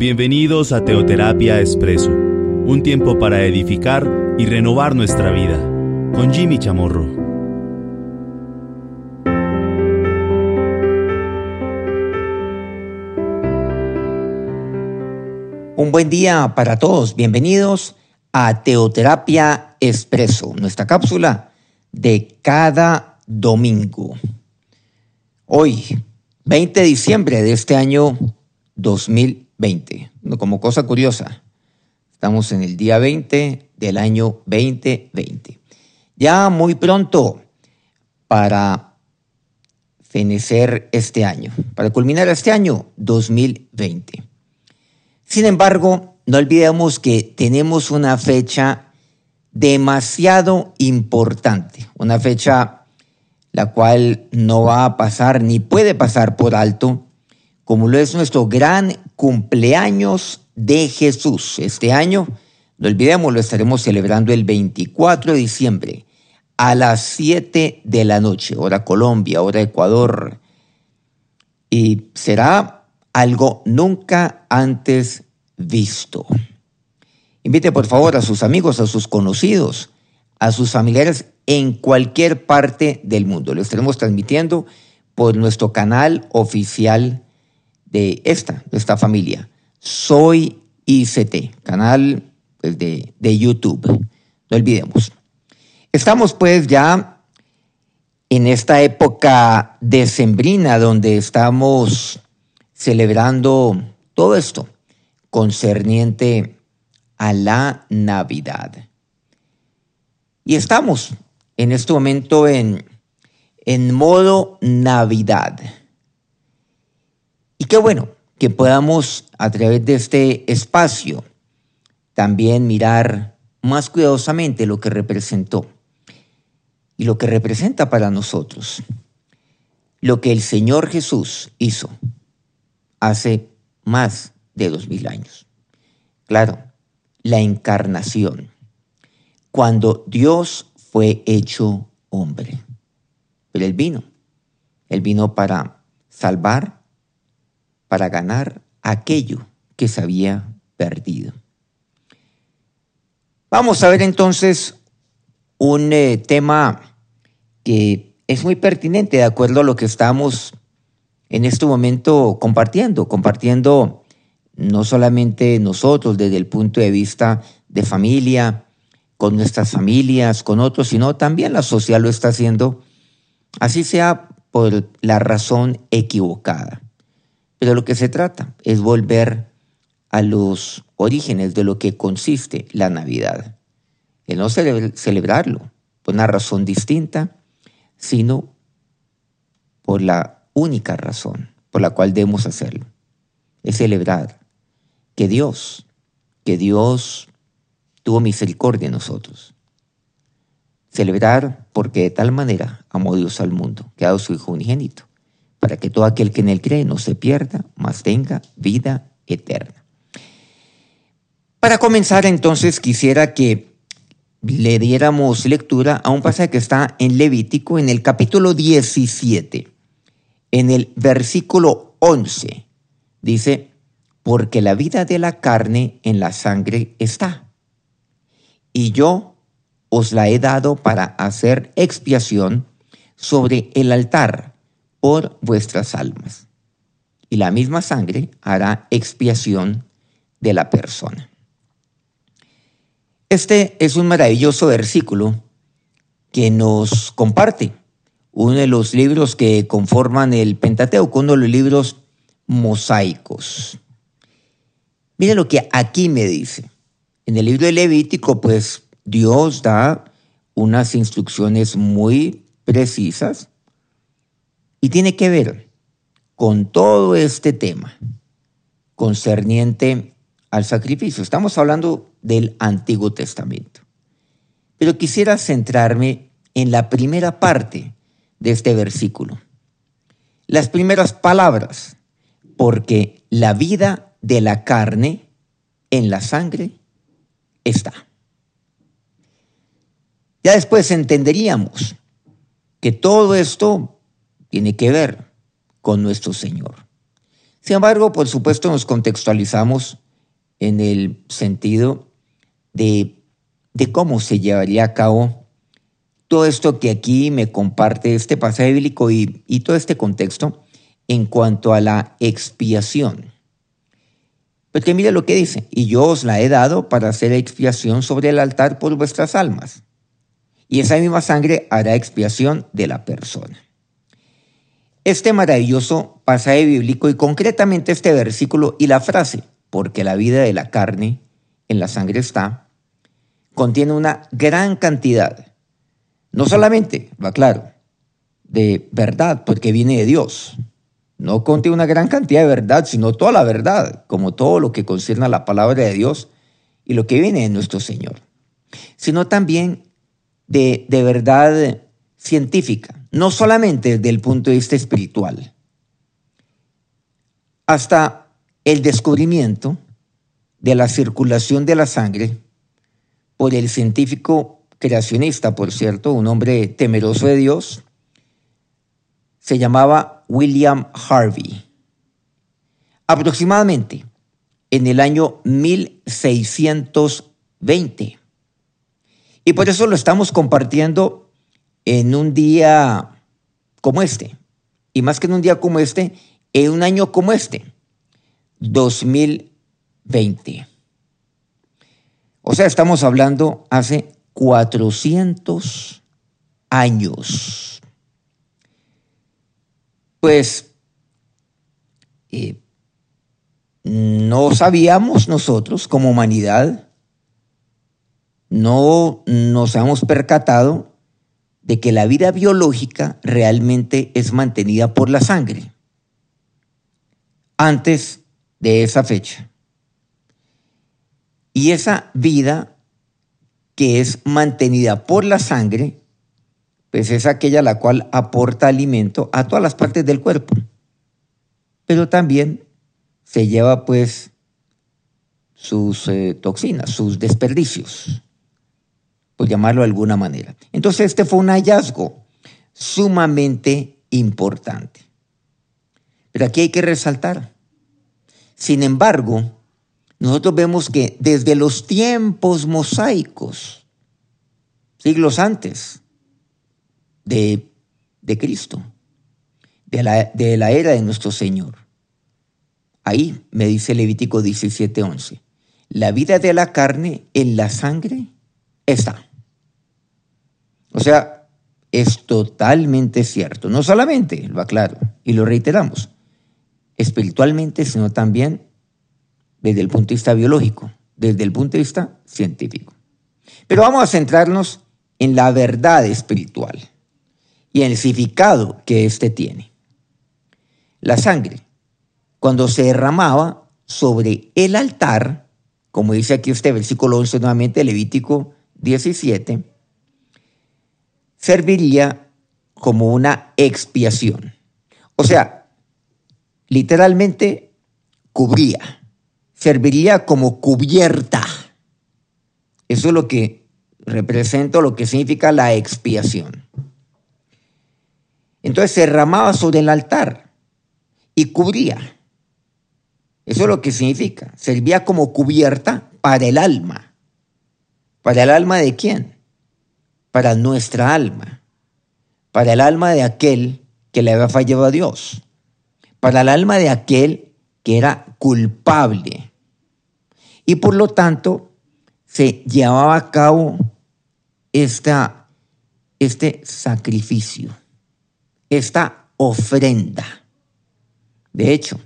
Bienvenidos a Teoterapia Expreso, un tiempo para edificar y renovar nuestra vida, con Jimmy Chamorro. Un buen día para todos, bienvenidos a Teoterapia Expreso, nuestra cápsula de cada domingo. Hoy, 20 de diciembre de este año 2020. Como cosa curiosa, estamos en el día 20 del año 2020. Ya muy pronto para fenecer este año, para culminar este año 2020. Sin embargo, no olvidemos que tenemos una fecha demasiado importante, una fecha la cual no va a pasar ni puede pasar por alto como lo es nuestro gran cumpleaños de Jesús. Este año, no olvidemos, lo estaremos celebrando el 24 de diciembre a las 7 de la noche, hora Colombia, hora Ecuador. Y será algo nunca antes visto. Invite por favor a sus amigos, a sus conocidos, a sus familiares en cualquier parte del mundo. Lo estaremos transmitiendo por nuestro canal oficial de esta, de esta familia. Soy ICT, canal pues, de, de YouTube. No olvidemos. Estamos pues ya en esta época decembrina donde estamos celebrando todo esto concerniente a la Navidad. Y estamos en este momento en, en modo Navidad. Y qué bueno que podamos a través de este espacio también mirar más cuidadosamente lo que representó y lo que representa para nosotros, lo que el Señor Jesús hizo hace más de dos mil años. Claro, la encarnación, cuando Dios fue hecho hombre. Pero Él vino, Él vino para salvar para ganar aquello que se había perdido. Vamos a ver entonces un eh, tema que es muy pertinente de acuerdo a lo que estamos en este momento compartiendo, compartiendo no solamente nosotros desde el punto de vista de familia, con nuestras familias, con otros, sino también la sociedad lo está haciendo, así sea por la razón equivocada. Pero lo que se trata es volver a los orígenes de lo que consiste la Navidad. El no celebrarlo por una razón distinta, sino por la única razón por la cual debemos hacerlo. Es celebrar que Dios, que Dios tuvo misericordia en nosotros. Celebrar porque de tal manera amó Dios al mundo, que ha dado su Hijo unigénito para que todo aquel que en él cree no se pierda, mas tenga vida eterna. Para comenzar entonces quisiera que le diéramos lectura a un pasaje que está en Levítico en el capítulo 17, en el versículo 11. Dice, porque la vida de la carne en la sangre está, y yo os la he dado para hacer expiación sobre el altar por vuestras almas. Y la misma sangre hará expiación de la persona. Este es un maravilloso versículo que nos comparte uno de los libros que conforman el Pentateuco, uno de los libros mosaicos. Mire lo que aquí me dice. En el libro de Levítico, pues Dios da unas instrucciones muy precisas y tiene que ver con todo este tema concerniente al sacrificio. Estamos hablando del Antiguo Testamento. Pero quisiera centrarme en la primera parte de este versículo. Las primeras palabras, porque la vida de la carne en la sangre está. Ya después entenderíamos que todo esto tiene que ver con nuestro Señor. Sin embargo, por supuesto, nos contextualizamos en el sentido de, de cómo se llevaría a cabo todo esto que aquí me comparte este pasaje bíblico y, y todo este contexto en cuanto a la expiación. Porque mire lo que dice, y yo os la he dado para hacer expiación sobre el altar por vuestras almas. Y esa misma sangre hará expiación de la persona. Este maravilloso pasaje bíblico y concretamente este versículo y la frase, porque la vida de la carne en la sangre está, contiene una gran cantidad, no solamente, va claro, de verdad, porque viene de Dios, no contiene una gran cantidad de verdad, sino toda la verdad, como todo lo que concierne a la palabra de Dios y lo que viene de nuestro Señor, sino también de, de verdad científica, no solamente desde el punto de vista espiritual, hasta el descubrimiento de la circulación de la sangre por el científico creacionista, por cierto, un hombre temeroso de Dios, se llamaba William Harvey. Aproximadamente en el año 1620. Y por eso lo estamos compartiendo en un día como este. Y más que en un día como este, en un año como este, 2020. O sea, estamos hablando hace 400 años pues eh, no sabíamos nosotros como humanidad, no nos hemos percatado de que la vida biológica realmente es mantenida por la sangre antes de esa fecha. Y esa vida que es mantenida por la sangre pues es aquella la cual aporta alimento a todas las partes del cuerpo. Pero también se lleva pues sus eh, toxinas, sus desperdicios, por llamarlo de alguna manera. Entonces este fue un hallazgo sumamente importante. Pero aquí hay que resaltar. Sin embargo, nosotros vemos que desde los tiempos mosaicos, siglos antes, de, Cristo, de la, de la era de nuestro Señor. Ahí me dice Levítico 17:11, la vida de la carne en la sangre está. O sea, es totalmente cierto. No solamente, lo aclaro y lo reiteramos, espiritualmente, sino también desde el punto de vista biológico, desde el punto de vista científico. Pero vamos a centrarnos en la verdad espiritual y el significado que éste tiene. La sangre, cuando se derramaba sobre el altar, como dice aquí este versículo 11 nuevamente, Levítico 17, serviría como una expiación. O sea, literalmente cubría, serviría como cubierta. Eso es lo que representa, lo que significa la expiación. Entonces se derramaba sobre el altar y cubría. Eso es lo que significa. Servía como cubierta para el alma. ¿Para el alma de quién? Para nuestra alma. Para el alma de aquel que le había fallado a Dios. Para el alma de aquel que era culpable. Y por lo tanto se llevaba a cabo esta, este sacrificio esta ofrenda. De hecho,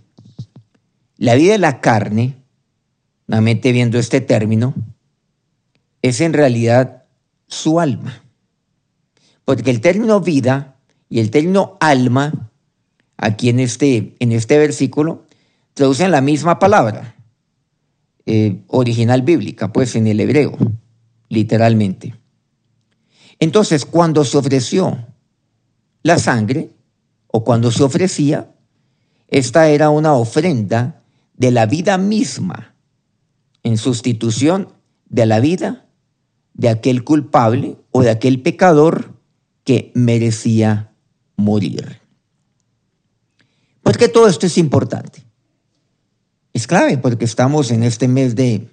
la vida de la carne, nuevamente viendo este término, es en realidad su alma. Porque el término vida y el término alma, aquí en este, en este versículo, traducen la misma palabra, eh, original bíblica, pues en el hebreo, literalmente. Entonces, cuando se ofreció la sangre, o cuando se ofrecía, esta era una ofrenda de la vida misma, en sustitución de la vida de aquel culpable o de aquel pecador que merecía morir. ¿Por qué todo esto es importante? Es clave porque estamos en este mes de,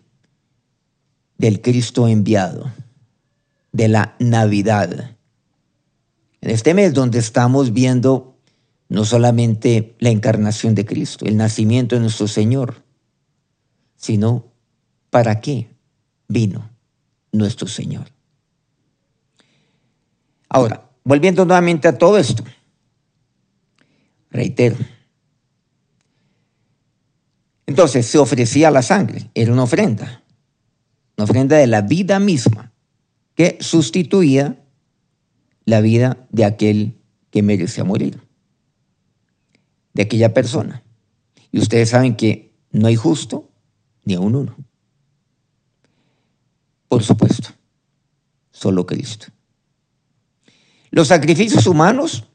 del Cristo enviado, de la Navidad. En este mes donde estamos viendo no solamente la encarnación de Cristo, el nacimiento de nuestro Señor, sino para qué vino nuestro Señor. Ahora, volviendo nuevamente a todo esto, reitero, entonces se ofrecía la sangre, era una ofrenda, una ofrenda de la vida misma, que sustituía la vida de aquel que merecía morir, de aquella persona. Y ustedes saben que no hay justo ni a un uno. Por supuesto, solo Cristo. Los sacrificios humanos,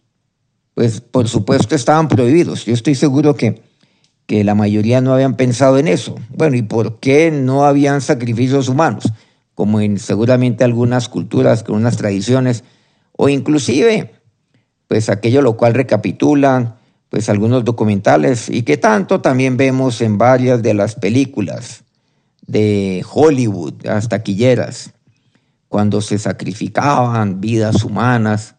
pues por supuesto estaban prohibidos. Yo estoy seguro que, que la mayoría no habían pensado en eso. Bueno, ¿y por qué no habían sacrificios humanos? Como en seguramente algunas culturas, con unas tradiciones, o inclusive, pues aquello lo cual recapitulan, pues algunos documentales y que tanto también vemos en varias de las películas de Hollywood, hasta quilleras cuando se sacrificaban vidas humanas,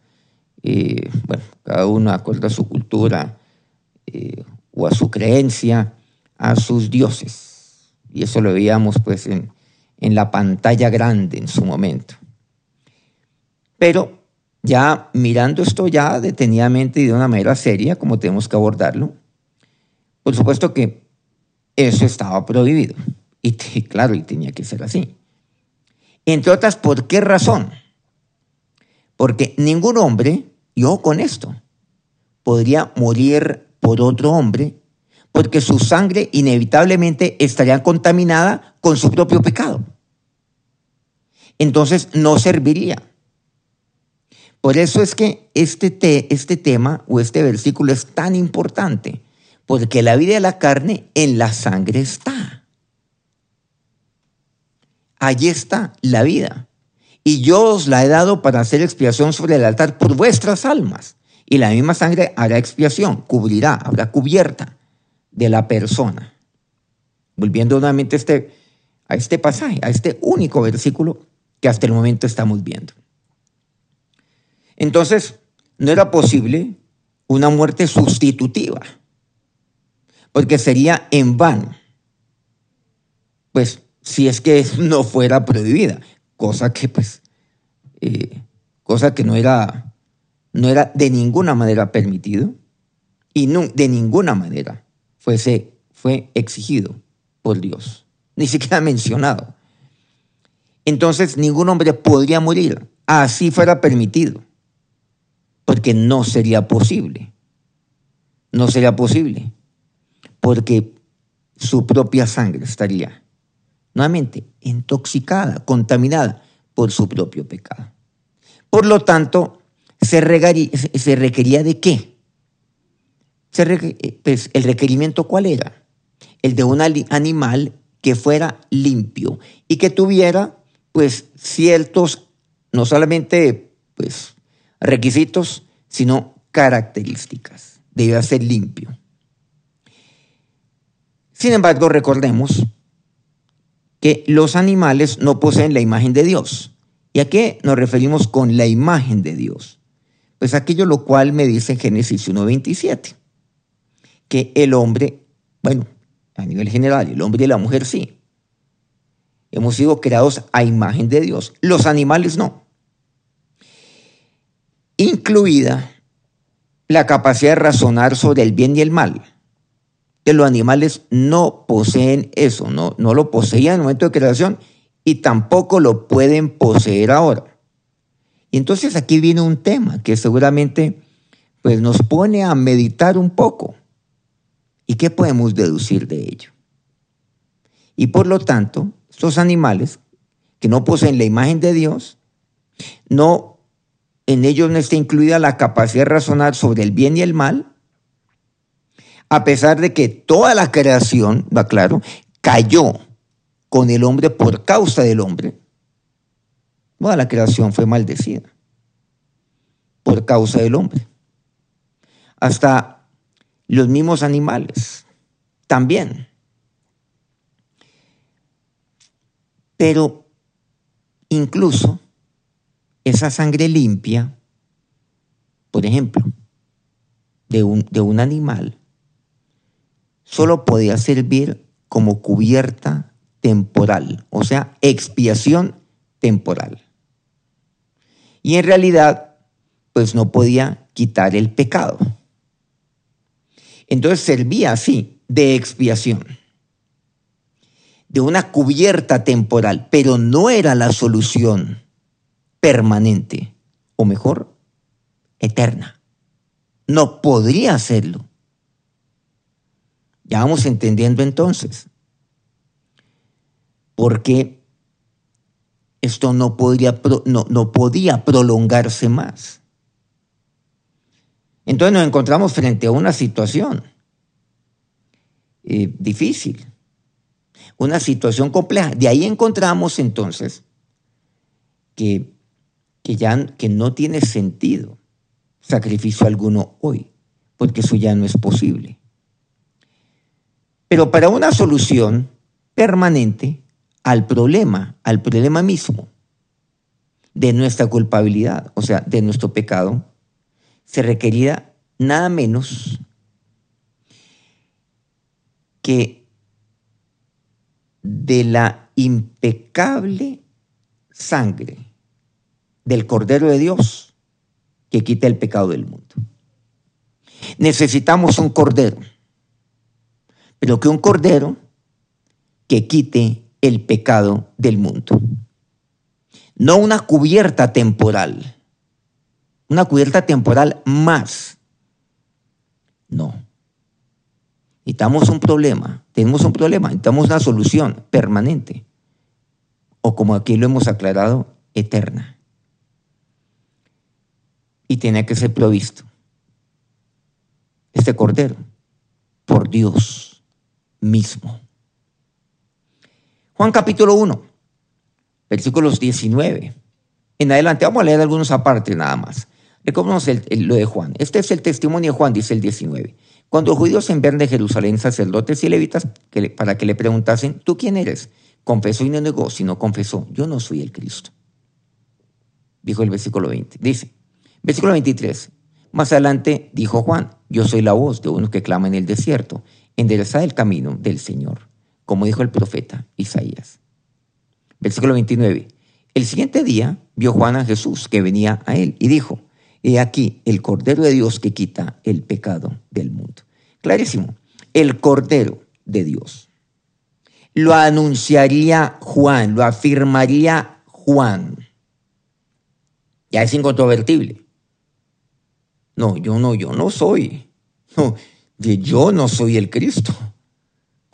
eh, bueno, cada uno acorde a su cultura eh, o a su creencia, a sus dioses. Y eso lo veíamos pues en, en la pantalla grande en su momento. Pero ya mirando esto ya detenidamente y de una manera seria, como tenemos que abordarlo, por supuesto que eso estaba prohibido. Y claro, y tenía que ser así. Entre otras, ¿por qué razón? Porque ningún hombre, yo con esto, podría morir por otro hombre porque su sangre inevitablemente estaría contaminada con su propio pecado. Entonces no serviría. Por eso es que este, te, este tema o este versículo es tan importante, porque la vida de la carne en la sangre está. Allí está la vida. Y yo os la he dado para hacer expiación sobre el altar por vuestras almas. Y la misma sangre hará expiación, cubrirá, habrá cubierta de la persona. Volviendo nuevamente a este, a este pasaje, a este único versículo que hasta el momento estamos viendo. Entonces, no era posible una muerte sustitutiva, porque sería en vano. Pues si es que no fuera prohibida, cosa que pues, eh, cosa que no era, no era de ninguna manera permitido y de ninguna manera fuese, fue exigido por Dios, ni siquiera mencionado. Entonces ningún hombre podría morir, así fuera permitido, porque no sería posible. No sería posible, porque su propia sangre estaría nuevamente, intoxicada, contaminada por su propio pecado. Por lo tanto, se, requería de qué? pues, el requerimiento cuál era? El de un animal que fuera limpio y que tuviera pues ciertos, no solamente pues requisitos, sino características. Debía ser limpio. Sin embargo, recordemos que los animales no poseen la imagen de Dios. ¿Y a qué nos referimos con la imagen de Dios? Pues aquello lo cual me dice Génesis 1.27, que el hombre, bueno, a nivel general, el hombre y la mujer sí, hemos sido creados a imagen de Dios, los animales no, incluida la capacidad de razonar sobre el bien y el mal que los animales no poseen eso, no, no lo poseían en el momento de creación y tampoco lo pueden poseer ahora. Y entonces aquí viene un tema que seguramente pues, nos pone a meditar un poco. ¿Y qué podemos deducir de ello? Y por lo tanto, estos animales que no poseen la imagen de Dios, no, en ellos no está incluida la capacidad de razonar sobre el bien y el mal, a pesar de que toda la creación, va claro, cayó con el hombre por causa del hombre, toda la creación fue maldecida por causa del hombre. Hasta los mismos animales también Pero incluso esa sangre limpia, por ejemplo, de un, de un animal, solo podía servir como cubierta temporal, o sea, expiación temporal. Y en realidad, pues no podía quitar el pecado. Entonces servía así de expiación, de una cubierta temporal, pero no era la solución permanente, o mejor, eterna. No podría hacerlo. Ya vamos entendiendo entonces porque esto no, podría, no, no podía prolongarse más. Entonces nos encontramos frente a una situación eh, difícil, una situación compleja. De ahí encontramos entonces que, que ya que no tiene sentido sacrificio alguno hoy, porque eso ya no es posible. Pero para una solución permanente al problema, al problema mismo de nuestra culpabilidad, o sea, de nuestro pecado, se requería nada menos que de la impecable sangre del Cordero de Dios que quita el pecado del mundo. Necesitamos un Cordero, pero que un Cordero que quite el pecado del mundo. No una cubierta temporal, una cubierta temporal más. No. Necesitamos un problema, tenemos un problema, necesitamos una solución permanente, o como aquí lo hemos aclarado, eterna. Y tiene que ser provisto este cordero por Dios mismo. Juan capítulo 1, versículos 19. En adelante, vamos a leer algunos aparte nada más. Recordemos lo de Juan. Este es el testimonio de Juan, dice el 19. Cuando los judíos enviaron de Jerusalén sacerdotes y levitas para que le preguntasen, ¿tú quién eres? Confesó y no negó, sino confesó, yo no soy el Cristo. Dijo el versículo 20. Dice, versículo 23. Más adelante dijo Juan, yo soy la voz de uno que clama en el desierto, enderezad el camino del Señor como dijo el profeta Isaías. Versículo 29. El siguiente día vio Juan a Jesús que venía a él y dijo, he aquí el Cordero de Dios que quita el pecado del mundo. Clarísimo, el Cordero de Dios. Lo anunciaría Juan, lo afirmaría Juan. Ya es incontrovertible. No, yo no, yo no soy. No, yo no soy el Cristo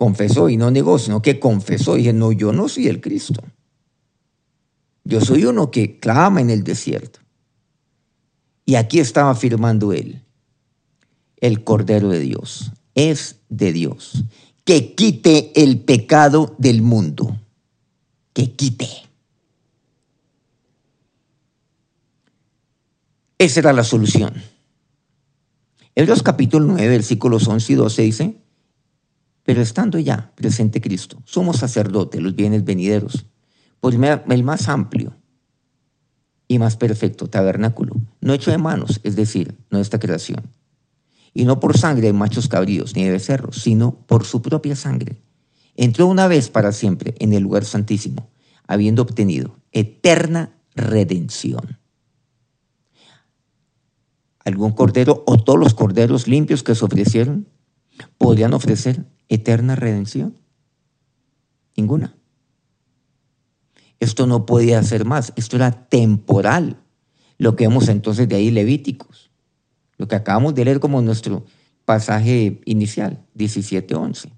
confesó y no negó, sino que confesó dije, no, yo no soy el Cristo. Yo soy uno que clama en el desierto. Y aquí estaba afirmando él, el Cordero de Dios, es de Dios, que quite el pecado del mundo, que quite. Esa era la solución. Hebreos capítulo 9, versículos 11 y 12 dice, pero estando ya presente Cristo, somos sacerdotes, los bienes venideros, por el más amplio y más perfecto tabernáculo, no hecho de manos, es decir, no esta creación, y no por sangre de machos cabríos ni de becerros, sino por su propia sangre. Entró una vez para siempre en el lugar santísimo, habiendo obtenido eterna redención. ¿Algún cordero o todos los corderos limpios que se ofrecieron podrían ofrecer eterna redención? Ninguna. Esto no podía ser más, esto era temporal. Lo que vemos entonces de ahí Levíticos, lo que acabamos de leer como nuestro pasaje inicial, 17.11.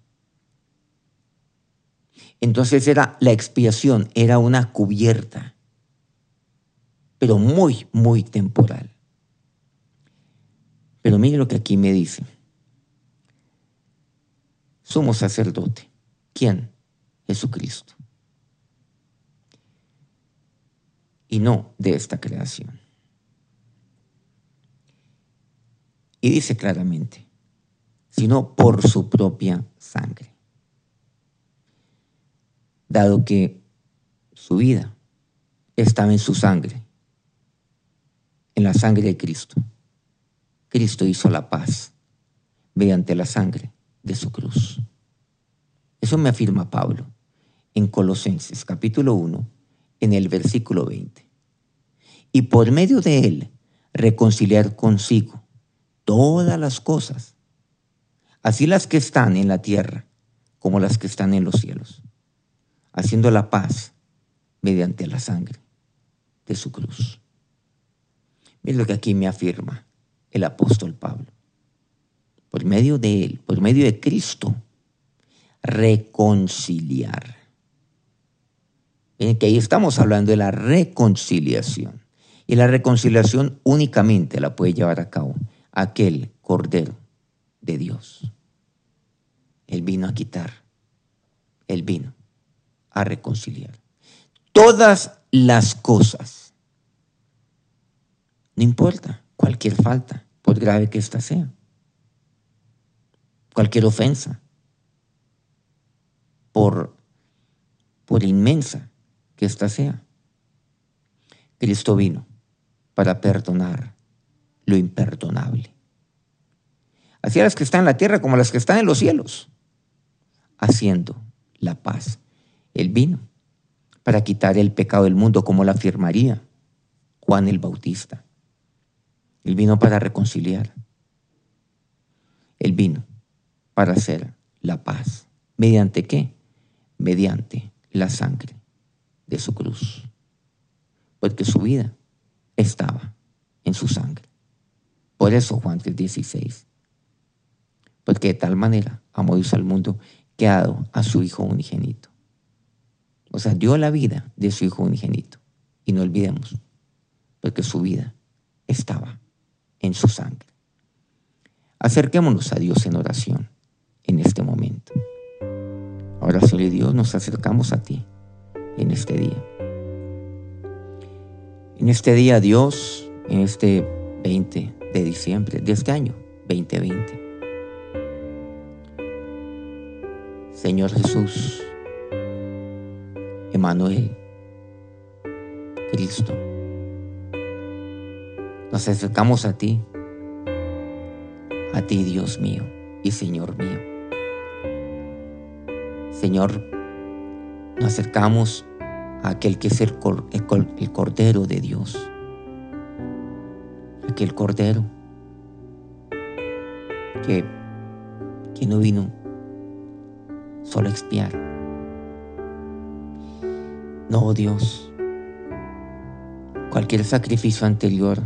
Entonces era la expiación, era una cubierta, pero muy, muy temporal. Pero mire lo que aquí me dice sumo sacerdote. ¿Quién? Jesucristo. Y no de esta creación. Y dice claramente, sino por su propia sangre. Dado que su vida estaba en su sangre, en la sangre de Cristo. Cristo hizo la paz mediante la sangre de su cruz. Eso me afirma Pablo en Colosenses capítulo 1, en el versículo 20. Y por medio de él reconciliar consigo todas las cosas, así las que están en la tierra como las que están en los cielos, haciendo la paz mediante la sangre de su cruz. Mira lo que aquí me afirma el apóstol Pablo. Por medio de él, por medio de Cristo, reconciliar. Miren que ahí estamos hablando de la reconciliación. Y la reconciliación únicamente la puede llevar a cabo aquel Cordero de Dios. Él vino a quitar, Él vino a reconciliar. Todas las cosas, no importa cualquier falta, por grave que ésta sea, cualquier ofensa, por, por inmensa que ésta sea. Cristo vino para perdonar lo imperdonable. Así a las que están en la tierra como a las que están en los cielos, haciendo la paz. Él vino para quitar el pecado del mundo, como lo afirmaría Juan el Bautista. Él vino para reconciliar. Él vino para hacer la paz. ¿Mediante qué? Mediante la sangre de su cruz. Porque su vida estaba en su sangre. Por eso Juan 3:16. Porque de tal manera amó Dios al mundo que ha dado a su Hijo unigénito. O sea, dio la vida de su Hijo unigénito. Y no olvidemos, porque su vida estaba en su sangre. Acerquémonos a Dios en oración en este momento. Ahora, Señor Dios, nos acercamos a ti en este día. En este día, Dios, en este 20 de diciembre de este año, 2020. Señor Jesús, Emanuel, Cristo, nos acercamos a ti, a ti Dios mío y Señor mío. Señor, nos acercamos a aquel que es el, el Cordero de Dios, aquel Cordero que, que no vino solo a expiar. No, Dios, cualquier sacrificio anterior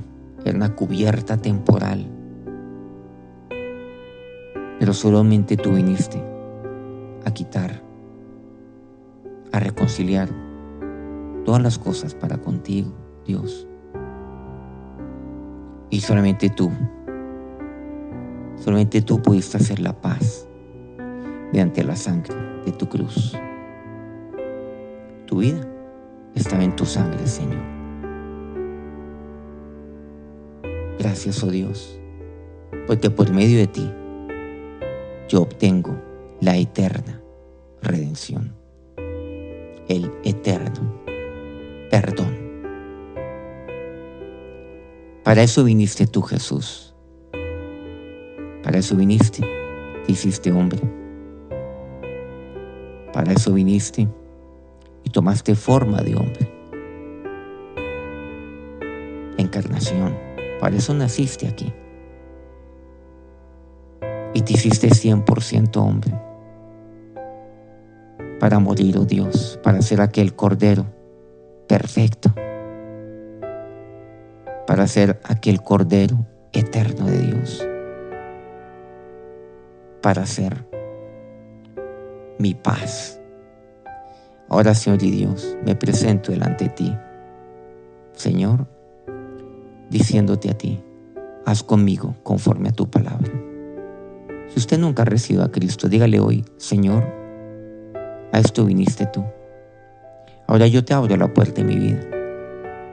era una cubierta temporal. Pero solamente tú viniste a quitar, a reconciliar todas las cosas para contigo, Dios. Y solamente tú, solamente tú pudiste hacer la paz mediante la sangre de tu cruz. Tu vida estaba en tu sangre, Señor. Gracias, oh Dios, porque por medio de ti yo obtengo la eterna redención, el eterno perdón. Para eso viniste tú, Jesús. Para eso viniste, te hiciste hombre. Para eso viniste y tomaste forma de hombre. Encarnación para eso naciste aquí. Y te hiciste 100% hombre. Para morir, oh Dios, para ser aquel cordero perfecto. Para ser aquel cordero eterno de Dios. Para ser mi paz. Ahora, Señor y Dios, me presento delante de ti. Señor, diciéndote a ti, haz conmigo conforme a tu palabra. Si usted nunca ha recibido a Cristo, dígale hoy, Señor, a esto viniste tú. Ahora yo te abro la puerta de mi vida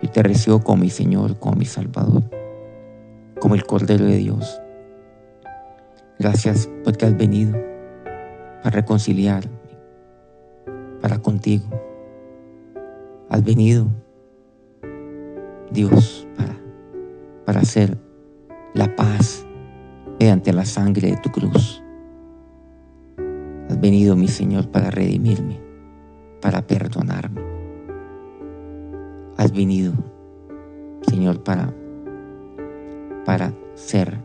y te recibo como mi Señor, como mi Salvador, como el Cordero de Dios. Gracias porque has venido para reconciliarme, para contigo, Has venido, Dios, para, para hacer la paz mediante la sangre de tu cruz. Has venido, mi Señor, para redimirme, para perdonarme. Has venido, Señor, para, para ser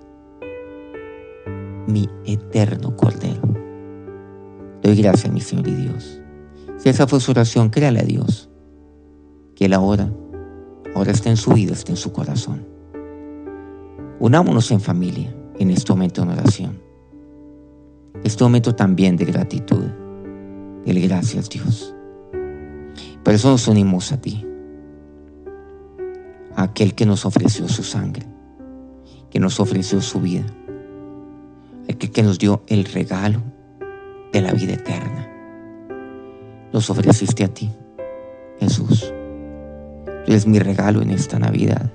mi eterno Cordero. Doy gracias, mi Señor y Dios. Si esa fue su oración, créale a Dios que Él ahora, ahora está en su vida, está en su corazón. Unámonos en familia en este momento de oración. Este momento también de gratitud. Dele gracias, Dios. Por eso nos unimos a ti, a aquel que nos ofreció su sangre, que nos ofreció su vida, aquel que nos dio el regalo de la vida eterna. Nos ofreciste a ti, Jesús. Tú eres mi regalo en esta Navidad.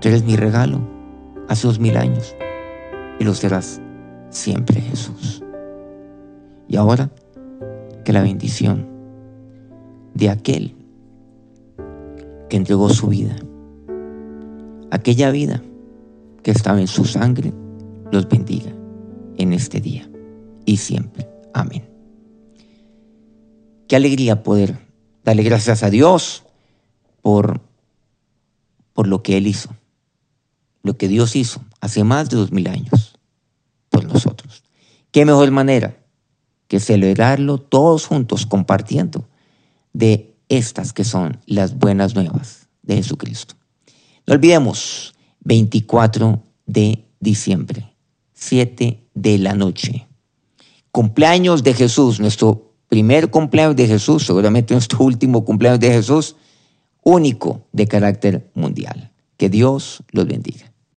Tú eres mi regalo hace dos mil años y lo serás siempre, Jesús. Y ahora, que la bendición de aquel que entregó su vida, aquella vida que estaba en su sangre, los bendiga en este día y siempre. Amén. Qué alegría poder darle gracias a Dios por, por lo que Él hizo, lo que Dios hizo hace más de dos mil años por nosotros. Qué mejor manera que celebrarlo todos juntos compartiendo de estas que son las buenas nuevas de Jesucristo. No olvidemos, 24 de diciembre, 7 de la noche cumpleaños de Jesús, nuestro primer cumpleaños de Jesús, seguramente nuestro último cumpleaños de Jesús, único de carácter mundial. Que Dios los bendiga.